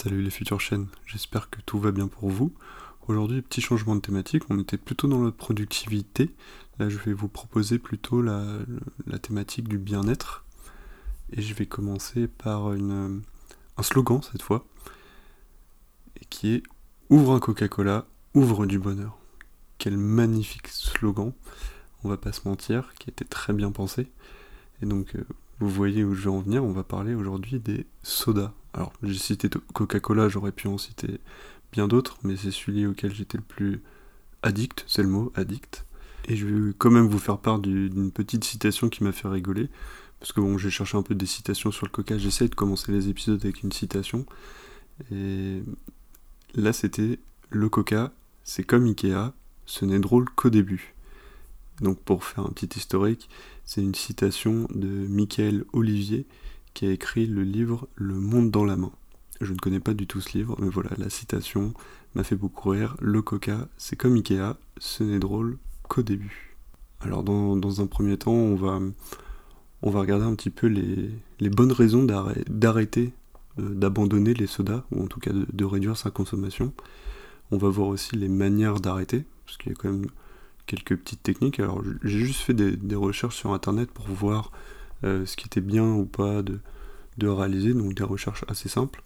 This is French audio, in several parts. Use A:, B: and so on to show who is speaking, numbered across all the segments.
A: Salut les futures chaînes, j'espère que tout va bien pour vous. Aujourd'hui, petit changement de thématique, on était plutôt dans la productivité. Là, je vais vous proposer plutôt la, thématique du bien-être. Et je vais commencer par un slogan cette fois, qui est Ouvre un Coca-Cola, ouvre du bonheur. Quel magnifique slogan, on va pas se mentir, qui était très bien pensé. Et donc, euh, vous voyez où je vais en venir, on va parler aujourd'hui des sodas. Alors, j'ai cité Coca-Cola, j'aurais pu en citer bien d'autres, mais c'est celui auquel j'étais le plus addict, c'est le mot, addict. Et je vais quand même vous faire part d'une petite citation qui m'a fait rigoler, parce que bon, j'ai cherché un peu des citations sur le Coca, j'essaie de commencer les épisodes avec une citation, et là c'était le Coca, c'est comme Ikea, ce n'est drôle qu'au début. Donc pour faire un petit historique, c'est une citation de Michael Olivier qui a écrit le livre Le monde dans la main. Je ne connais pas du tout ce livre, mais voilà, la citation m'a fait beaucoup rire. Le coca, c'est comme Ikea, ce n'est drôle qu'au début. Alors dans, un premier temps, on va, on va regarder un petit peu les, bonnes raisons d'arrêter, euh, d'abandonner les sodas, ou en tout cas de, de réduire sa consommation. On va voir aussi les manières d'arrêter, parce qu'il y a quand même quelques petites techniques. Alors j'ai juste fait des, recherches sur internet pour voir euh, ce qui était bien ou pas de, réaliser, donc des recherches assez simples.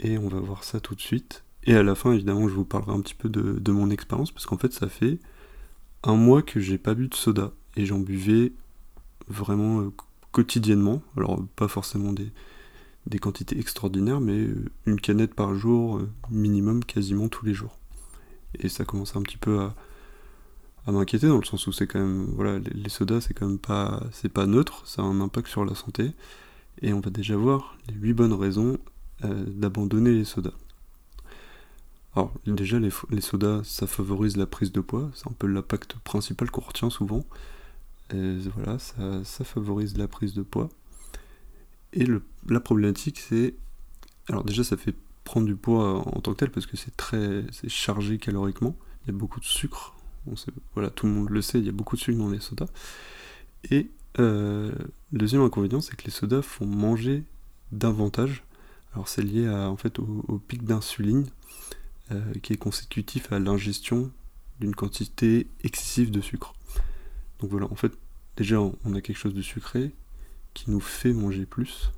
A: Et on va voir ça tout de suite. Et à la fin, évidemment, je vous parlerai un petit peu de, mon expérience, parce qu'en fait, ça fait un mois que j'ai pas bu de soda. Et j'en buvais vraiment euh, quotidiennement. Alors, pas forcément des, des quantités extraordinaires, mais euh, une canette par jour, minimum, quasiment tous les jours. Et ça commence un petit peu à, à m'inquiéter dans le sens où c'est quand même voilà les, sodas c'est quand même pas c'est pas neutre ça a un impact sur la santé. Et on va déjà voir les 8 bonnes raisons euh, d'abandonner les sodas. Alors déjà les, les, sodas ça favorise la prise de poids c'est un peu l'impact principal qu'on retient souvent. Voilà ça, ça, favorise la prise de poids. Et le, la problématique c'est alors déjà ça fait prendre du poids en tant que tel parce que c'est très c'est chargé caloriquement. Il y a beaucoup de sucre voilà, tout le monde le sait, il y a beaucoup de sucre dans les sodas. Et euh, le deuxième inconvénient, c'est que les sodas font manger davantage. Alors c'est lié à, en fait, au, pic d'insuline euh, qui est consécutif à l'ingestion d'une quantité excessive de sucre. Donc voilà, en fait, déjà on a quelque chose de sucré qui nous fait manger plus.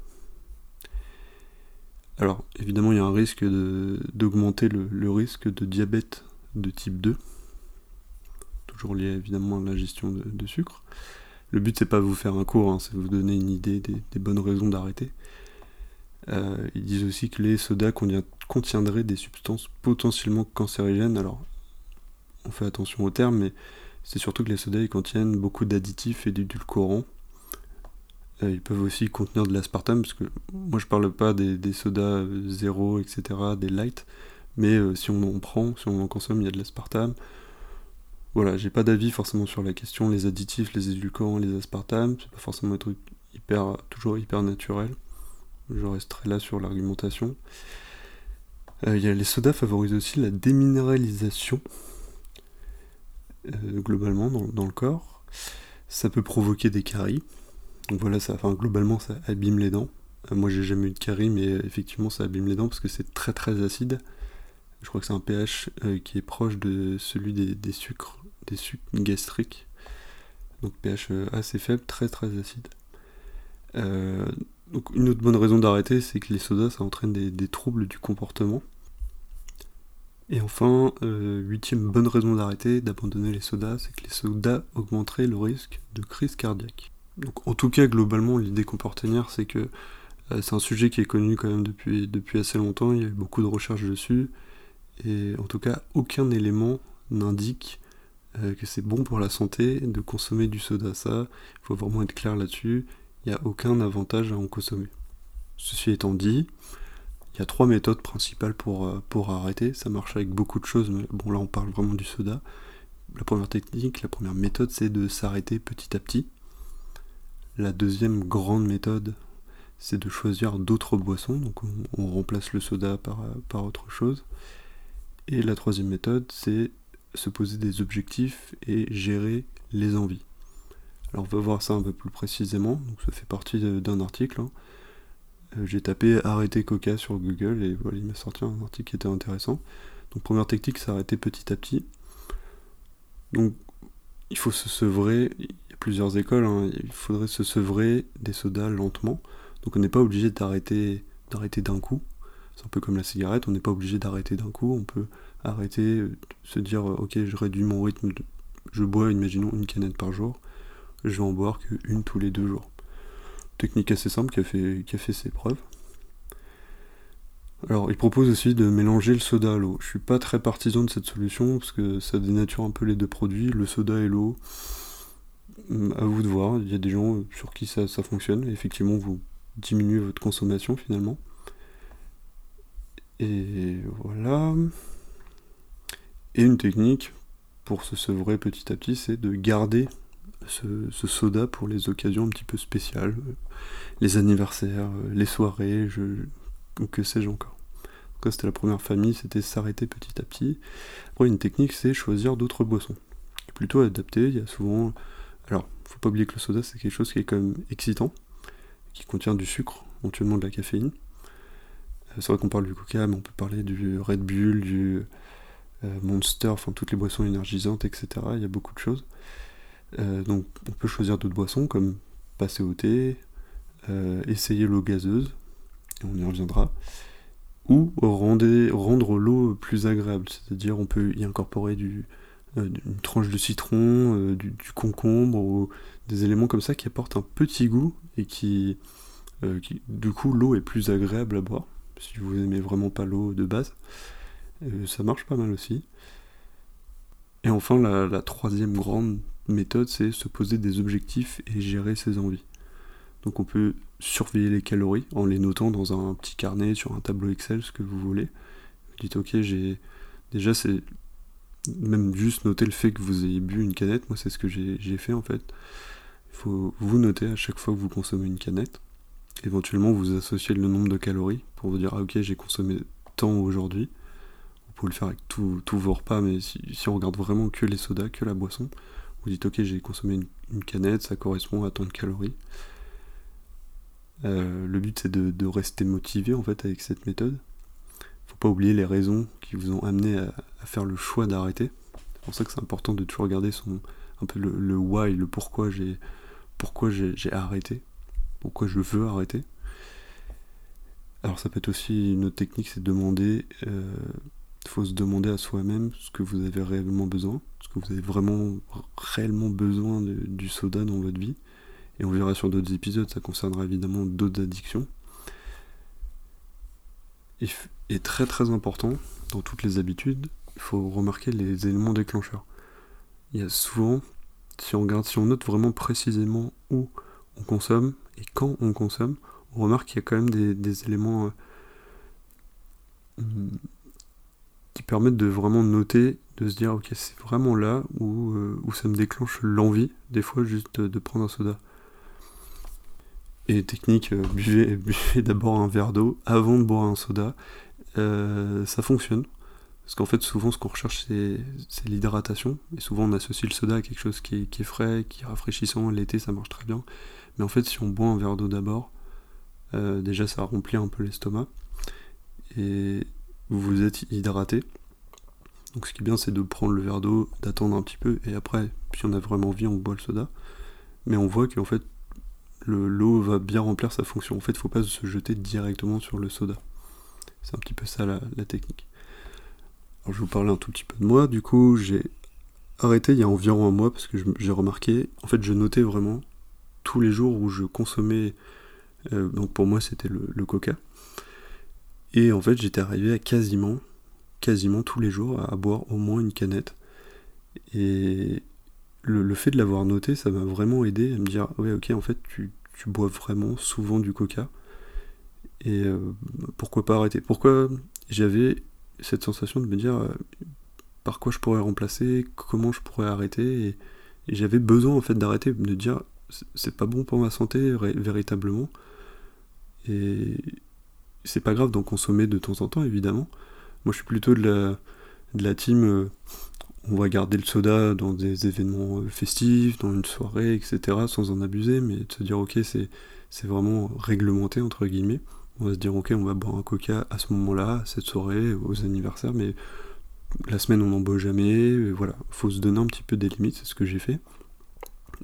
A: Alors évidemment il y a un risque d'augmenter le risque de diabète de type 2 toujours lié évidemment à la gestion de, sucre. Le but c'est pas vous faire un cours, hein, c'est vous donner une idée des, bonnes raisons d'arrêter. Euh, ils disent aussi que les sodas contiendraient des substances potentiellement cancérigènes. Alors, on fait attention au terme, mais c'est surtout que les sodas contiennent beaucoup d'additifs et d'édulcorants. Euh, ils peuvent aussi contenir de l'aspartame, parce que moi je parle pas des, sodas zéro, etc., des light, mais euh, si on en prend, si on en consomme, il y a de l'aspartame. Voilà, j'ai pas d'avis forcément sur la question, les additifs, les édulcorants, les aspartames, c'est pas forcément un truc hyper, toujours hyper naturel. Je resterai là sur l'argumentation. Euh, les sodas favorisent aussi la déminéralisation, euh, globalement, dans, le corps. Ça peut provoquer des caries. Donc voilà, ça, enfin, globalement, ça abîme les dents. Euh, moi, j'ai jamais eu de caries, mais effectivement, ça abîme les dents parce que c'est très très acide. Je crois que c'est un pH qui est proche de celui des sucres des sucs gastriques. Donc pH euh, assez faible, très très acide. Euh, donc une autre bonne raison d'arrêter, c'est que les sodas, ça entraîne des, troubles du comportement. Et enfin, euh, huitième bonne raison d'arrêter, d'abandonner les sodas, c'est que les sodas augmenteraient le risque de crise cardiaque. Donc en tout cas, globalement, l'idée retenir, c'est que c'est un sujet qui est connu quand même depuis, depuis assez longtemps, il y a eu beaucoup de recherches dessus, et en tout cas, aucun élément n'indique euh, que c'est bon pour la santé de consommer du soda. Ça, il faut vraiment être clair là-dessus. Il n'y a aucun avantage à en consommer. Ceci étant dit, il y a trois méthodes principales pour, euh, pour arrêter. Ça marche avec beaucoup de choses, mais bon là on parle vraiment du soda. La première technique, la première méthode, c'est de s'arrêter petit à petit. La deuxième grande méthode, c'est de choisir d'autres boissons. Donc on, remplace le soda par, par autre chose. Et la troisième méthode, c'est se poser des objectifs et gérer les envies. Alors on va voir ça un peu plus précisément, donc ça fait partie d'un article. Hein. Euh, j'ai tapé arrêter Coca sur Google et voilà, il m'a sorti un article qui était intéressant. Donc première technique, c'est arrêter petit à petit. Donc il faut se sevrer, il y a plusieurs écoles, hein. il faudrait se sevrer des sodas lentement. Donc on n'est pas obligé d'arrêter d'arrêter d'un coup. C'est un peu comme la cigarette, on n'est pas obligé d'arrêter d'un coup, on peut arrêter, se dire ok je réduis mon rythme, je bois imaginons une canette par jour, je vais en boire qu'une tous les deux jours. Technique assez simple qui a fait, qui a fait ses preuves. Alors, il propose aussi de mélanger le soda à l'eau. Je suis pas très partisan de cette solution parce que ça dénature un peu les deux produits, le soda et l'eau. Hum, à vous de voir, il y a des gens sur qui ça, fonctionne. effectivement, vous diminuez votre consommation finalement. Et voilà. Et une technique pour se sevrer petit à petit, c'est de garder ce, soda pour les occasions un petit peu spéciales, les anniversaires, les soirées, je, que sais-je encore. Donc c'était la première famille, c'était s'arrêter petit à petit. Après une technique c'est choisir d'autres boissons. Plutôt adapté, il y a souvent... Alors, faut pas oublier que le soda c'est quelque chose qui est quand même excitant, qui contient du sucre, éventuellement de la caféine. Euh, c'est vrai qu'on parle du coca, mais on peut parler du Red Bull, du euh, Monster, enfin toutes les boissons énergisantes, etc. Il y a beaucoup de choses. Euh, donc on peut choisir d'autres boissons comme passer au thé, essayer l'eau gazeuse, et on y reviendra, ou rendre l'eau plus agréable, c'est-à-dire on peut y incorporer euh, une tranche de citron, euh, du, concombre, ou des éléments comme ça qui apportent un petit goût et qui, euh, du coup, l'eau est plus agréable à boire. Si vous aimez vraiment pas l'eau de base, ça marche pas mal aussi. Et enfin, la troisième grande méthode, c'est se poser des objectifs et gérer ses envies. Donc on peut surveiller les calories en les notant dans un petit carnet, sur un tableau Excel, ce que vous voulez. Vous dites ok, j'ai déjà c'est même juste noter le fait que vous ayez bu une canette, moi c'est ce que j'ai fait en fait. Il faut vous noter à chaque fois que vous consommez une canette. Éventuellement vous associez le nombre de calories pour vous dire ah ok j'ai consommé tant aujourd'hui. Pouvez le faire avec tous vos repas, mais si, on regarde vraiment que les sodas, que la boisson, vous dites ok j'ai consommé une canette, ça correspond à tant de calories. Euh, le but c'est de, rester motivé en fait avec cette méthode. Faut pas oublier les raisons qui vous ont amené à, faire le choix d'arrêter. C'est pour ça que c'est important de toujours regarder son un peu le, why, le pourquoi j'ai pourquoi j'ai arrêté, pourquoi je veux arrêter. Alors ça peut être aussi une autre technique, c'est de demander, euh, faut se demander à soi-même ce que vous avez réellement besoin, ce que vous avez vraiment réellement besoin du soda dans votre vie et on verra sur d'autres épisodes, ça concernera évidemment d'autres addictions. Et, très très important, dans toutes les habitudes, il faut remarquer les éléments déclencheurs. Il y a souvent, si on regarde, si on note vraiment précisément où on consomme et quand on consomme, on remarque qu'il y a quand même des, éléments euh, qui permettent de vraiment noter, de se dire ok c'est vraiment là où, euh, où ça me déclenche l'envie, des fois juste de prendre un soda et technique, euh, buvez, d'abord un verre d'eau avant de boire un soda. Euh, ça fonctionne. Parce qu'en fait, souvent, ce qu'on recherche, c'est l'hydratation. Et souvent, on associe le soda à quelque chose qui est, frais, qui est rafraîchissant. L'été, ça marche très bien. Mais en fait, si on boit un verre d'eau d'abord, euh, déjà, ça remplit un peu l'estomac. Et vous vous êtes hydraté. Donc, ce qui est bien, c'est de prendre le verre d'eau, d'attendre un petit peu. Et après, si on a vraiment envie, on boit le soda. Mais on voit qu'en fait, l'eau va bien remplir sa fonction. En fait, il ne faut pas se jeter directement sur le soda. C'est un petit peu ça la, technique. Alors, je vais vous parler un tout petit peu de moi. Du coup, j'ai arrêté il y a environ un mois parce que j'ai remarqué, en fait, je notais vraiment tous les jours où je consommais. Euh, donc pour moi, c'était le, coca. Et en fait, j'étais arrivé à quasiment, quasiment tous les jours à boire au moins une canette. Et le, fait de l'avoir noté, ça m'a vraiment aidé à me dire ouais ok en fait tu, bois vraiment souvent du coca. Et euh, pourquoi pas arrêter? Pourquoi j'avais cette sensation de me dire euh, par quoi je pourrais remplacer, comment je pourrais arrêter? Et, j'avais besoin en fait d'arrêter, de dire c'est pas bon pour ma santé véritablement. Et c'est pas grave d'en consommer de temps en temps évidemment. Moi je suis plutôt de la, de team euh, on va garder le soda dans des événements euh, festifs, dans une soirée, etc., sans en abuser, mais de se dire ok, c'est, vraiment réglementé, entre guillemets. On va se dire, ok, on va boire un coca à ce moment-là, cette soirée, aux anniversaires, mais la semaine on n'en boit jamais, voilà, faut se donner un petit peu des limites, c'est ce que j'ai fait.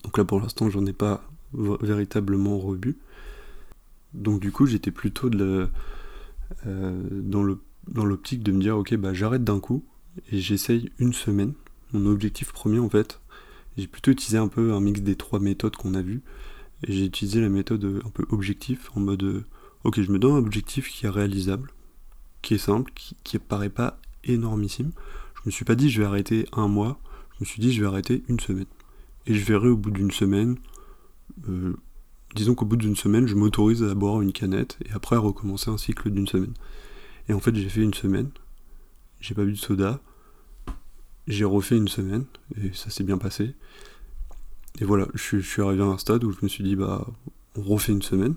A: Donc là pour l'instant j'en ai pas véritablement rebu. Donc du coup j'étais plutôt euh, dans l'optique de me dire ok bah j'arrête d'un coup et j'essaye une semaine. Mon objectif premier en fait, j'ai plutôt utilisé un peu un mix des trois méthodes qu'on a vues. Et j'ai utilisé la méthode un peu objectif, en mode ok je me donne un objectif qui est réalisable, qui est simple, qui, qui paraît pas énormissime. Je me suis pas dit je vais arrêter un mois, je me suis dit je vais arrêter une semaine. Et je verrai au bout d'une semaine, euh, disons qu'au bout d'une semaine, je m'autorise à boire une canette et après à recommencer un cycle d'une semaine. Et en fait, j'ai fait une semaine, j'ai pas bu de soda, j'ai refait une semaine et ça s'est bien passé. Et voilà, je, suis arrivé à un stade où je me suis dit, bah, on refait une semaine,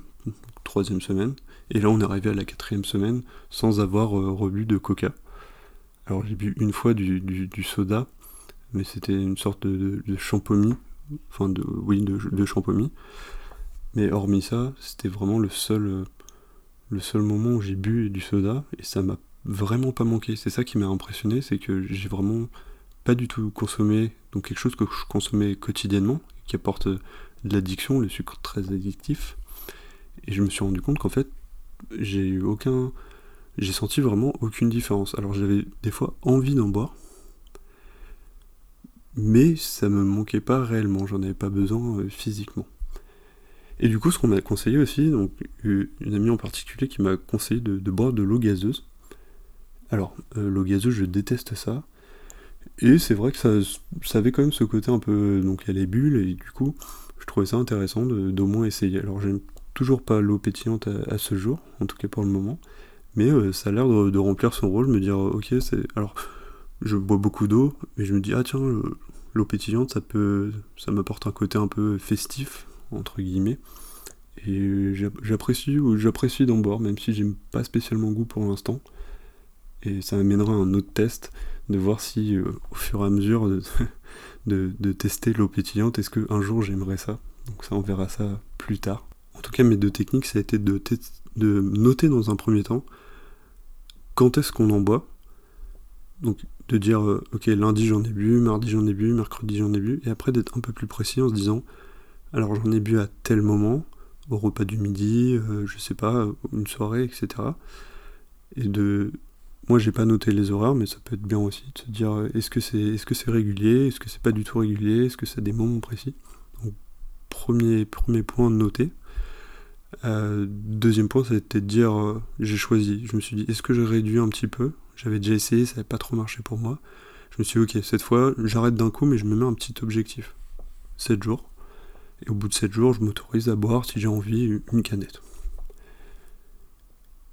A: troisième semaine, et là on est arrivé à la quatrième semaine sans avoir euh, de coca. Alors j'ai bu une fois du, soda, mais c'était une sorte de, de, enfin de, oui, de, de. Mais hormis ça, c'était vraiment le seul, euh, le seul moment où j'ai bu du soda, et ça m'a vraiment pas manqué. C'est ça qui m'a impressionné, c'est que j'ai vraiment pas du tout consommé, donc quelque chose que je consommais quotidiennement, qui apporte de l'addiction, le sucre très addictif. Et je me suis rendu compte qu'en fait, j'ai eu aucun j'ai senti vraiment aucune différence. Alors j'avais des fois envie d'en boire, mais ça me manquait pas réellement, j'en avais pas besoin euh, physiquement. Et du coup, ce qu'on m'a conseillé aussi, donc une amie en particulier qui m'a conseillé de, boire de l'eau gazeuse. Alors, euh, l'eau gazeuse, je déteste ça. Et c'est vrai que ça, avait quand même ce côté un peu. Donc, il y a les bulles, et du coup, je trouvais ça intéressant d'au moins essayer. Alors, j'aime toujours pas l'eau pétillante à, ce jour, en tout cas pour le moment mais euh, ça a l'air de, remplir son rôle, me dire ok c'est alors je bois beaucoup d'eau, mais je me dis ah tiens l'eau pétillante ça peut ça m'apporte un côté un peu festif entre guillemets. Et j'apprécie j'apprécie d'en boire même si j'aime pas spécialement goût pour l'instant. Et ça m'amènera un autre test de voir si euh, au fur et à mesure de, de, tester l'eau pétillante est-ce que un jour j'aimerais ça. Donc ça on verra ça plus tard. En tout cas mes deux techniques ça a été de, de noter dans un premier temps quand est-ce qu'on en boit. Donc de dire, euh, ok, lundi j'en ai bu, mardi j'en ai bu, mercredi j'en ai bu, et après d'être un peu plus précis en se disant, alors j'en ai bu à tel moment, au repas du midi, euh, je sais pas, une soirée, etc. Et de. Moi j'ai pas noté les horaires, mais ça peut être bien aussi de se dire euh, est-ce que c'est est -ce régulier, est-ce que c'est pas du tout régulier, est-ce que c'est des moments précis? Donc premier, premier point noter. Euh, deuxième point, c'était de dire euh, j'ai choisi. Je me suis dit est-ce que je réduis un petit peu? J'avais déjà essayé, ça n'avait pas trop marché pour moi. Je me suis dit ok, cette fois j'arrête d'un coup, mais je me mets un petit objectif 7 jours. Et au bout de 7 jours, je m'autorise à boire si j'ai envie une canette.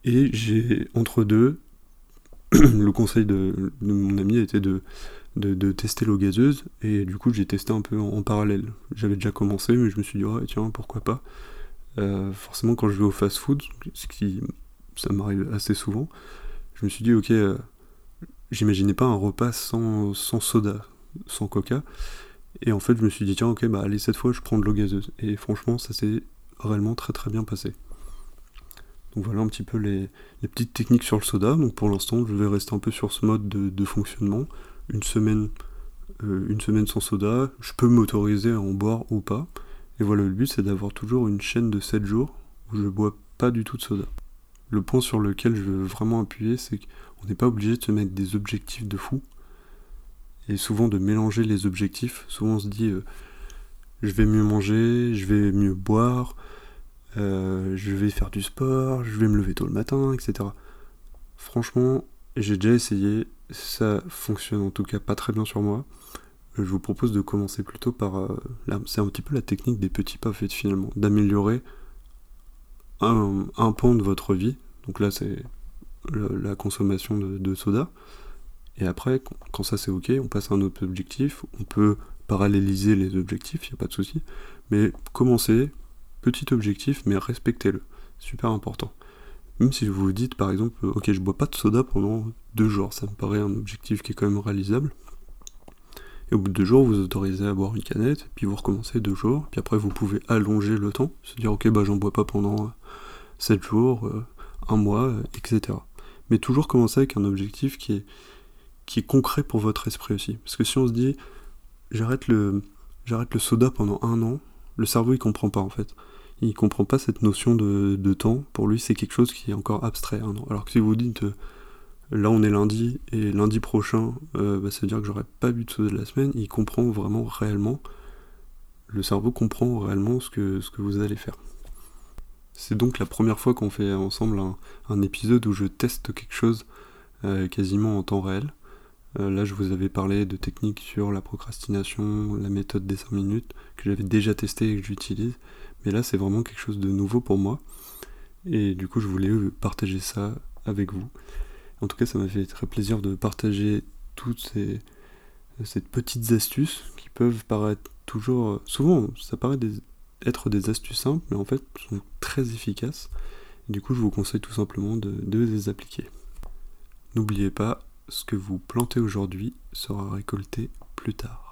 A: Et j'ai entre deux, le conseil de, mon ami était de, de, tester l'eau gazeuse, et du coup j'ai testé un peu en, parallèle. J'avais déjà commencé, mais je me suis dit, oh, tiens, pourquoi pas. Euh, forcément, quand je vais au fast-food, ce qui ça m'arrive assez souvent, je me suis dit, ok, euh, j'imaginais pas un repas sans, sans, soda, sans coca. Et en fait, je me suis dit, tiens, ok, bah allez, cette fois, je prends de l'eau gazeuse. Et franchement, ça s'est réellement très très bien passé. Donc voilà un petit peu les, les, petites techniques sur le soda. Donc pour l'instant, je vais rester un peu sur ce mode de, fonctionnement. Une semaine, euh, une semaine sans soda, je peux m'autoriser à en boire ou pas. Et voilà, le but c'est d'avoir toujours une chaîne de 7 jours où je bois pas du tout de soda. Le point sur lequel je veux vraiment appuyer, c'est qu'on n'est pas obligé de se mettre des objectifs de fou. Et souvent de mélanger les objectifs. Souvent on se dit euh, je vais mieux manger, je vais mieux boire, euh, je vais faire du sport, je vais me lever tôt le matin, etc. Franchement, j'ai déjà essayé, ça fonctionne en tout cas pas très bien sur moi je vous propose de commencer plutôt par... Euh, c'est un petit peu la technique des petits pas faits finalement, d'améliorer un, un, pan de votre vie. Donc là c'est la consommation de, soda. Et après, quand ça c'est ok, on passe à un autre objectif. On peut paralléliser les objectifs, il n'y a pas de souci. Mais commencez, petit objectif, mais respectez-le. Super important. Même si vous vous dites par exemple, ok, je bois pas de soda pendant deux jours, ça me paraît un objectif qui est quand même réalisable. Et au bout de deux jours, vous autorisez à boire une canette, puis vous recommencez deux jours, puis après vous pouvez allonger le temps, se dire ok bah j'en bois pas pendant 7 euh, jours, euh, un mois, etc. Mais toujours commencer avec un objectif qui est, qui est concret pour votre esprit aussi. Parce que si on se dit j'arrête le, j'arrête le soda pendant un an, le cerveau il comprend pas en fait. Il comprend pas cette notion de, de temps. Pour lui c'est quelque chose qui est encore abstrait. Alors que si vous dites là on est lundi et lundi prochain, euh, bah, ça veut dire que j'aurai pas bu de soda de la semaine, il comprend vraiment réellement, le cerveau comprend réellement ce que, ce que vous allez faire. C'est donc la première fois qu'on fait ensemble un, épisode où je teste quelque chose euh, quasiment en temps réel. Euh, là, je vous avais parlé de techniques sur la procrastination, la méthode des 5 minutes, que j'avais déjà testé et que j'utilise. Mais là, c'est vraiment quelque chose de nouveau pour moi. Et du coup, je voulais partager ça avec vous. En tout cas, ça m'a fait très plaisir de partager toutes ces, petites astuces qui peuvent paraître toujours. Souvent, ça paraît être des astuces simples, mais en fait, sont très efficaces. du coup, je vous conseille tout simplement de les appliquer. N'oubliez pas, ce que vous plantez aujourd'hui sera récolté plus tard.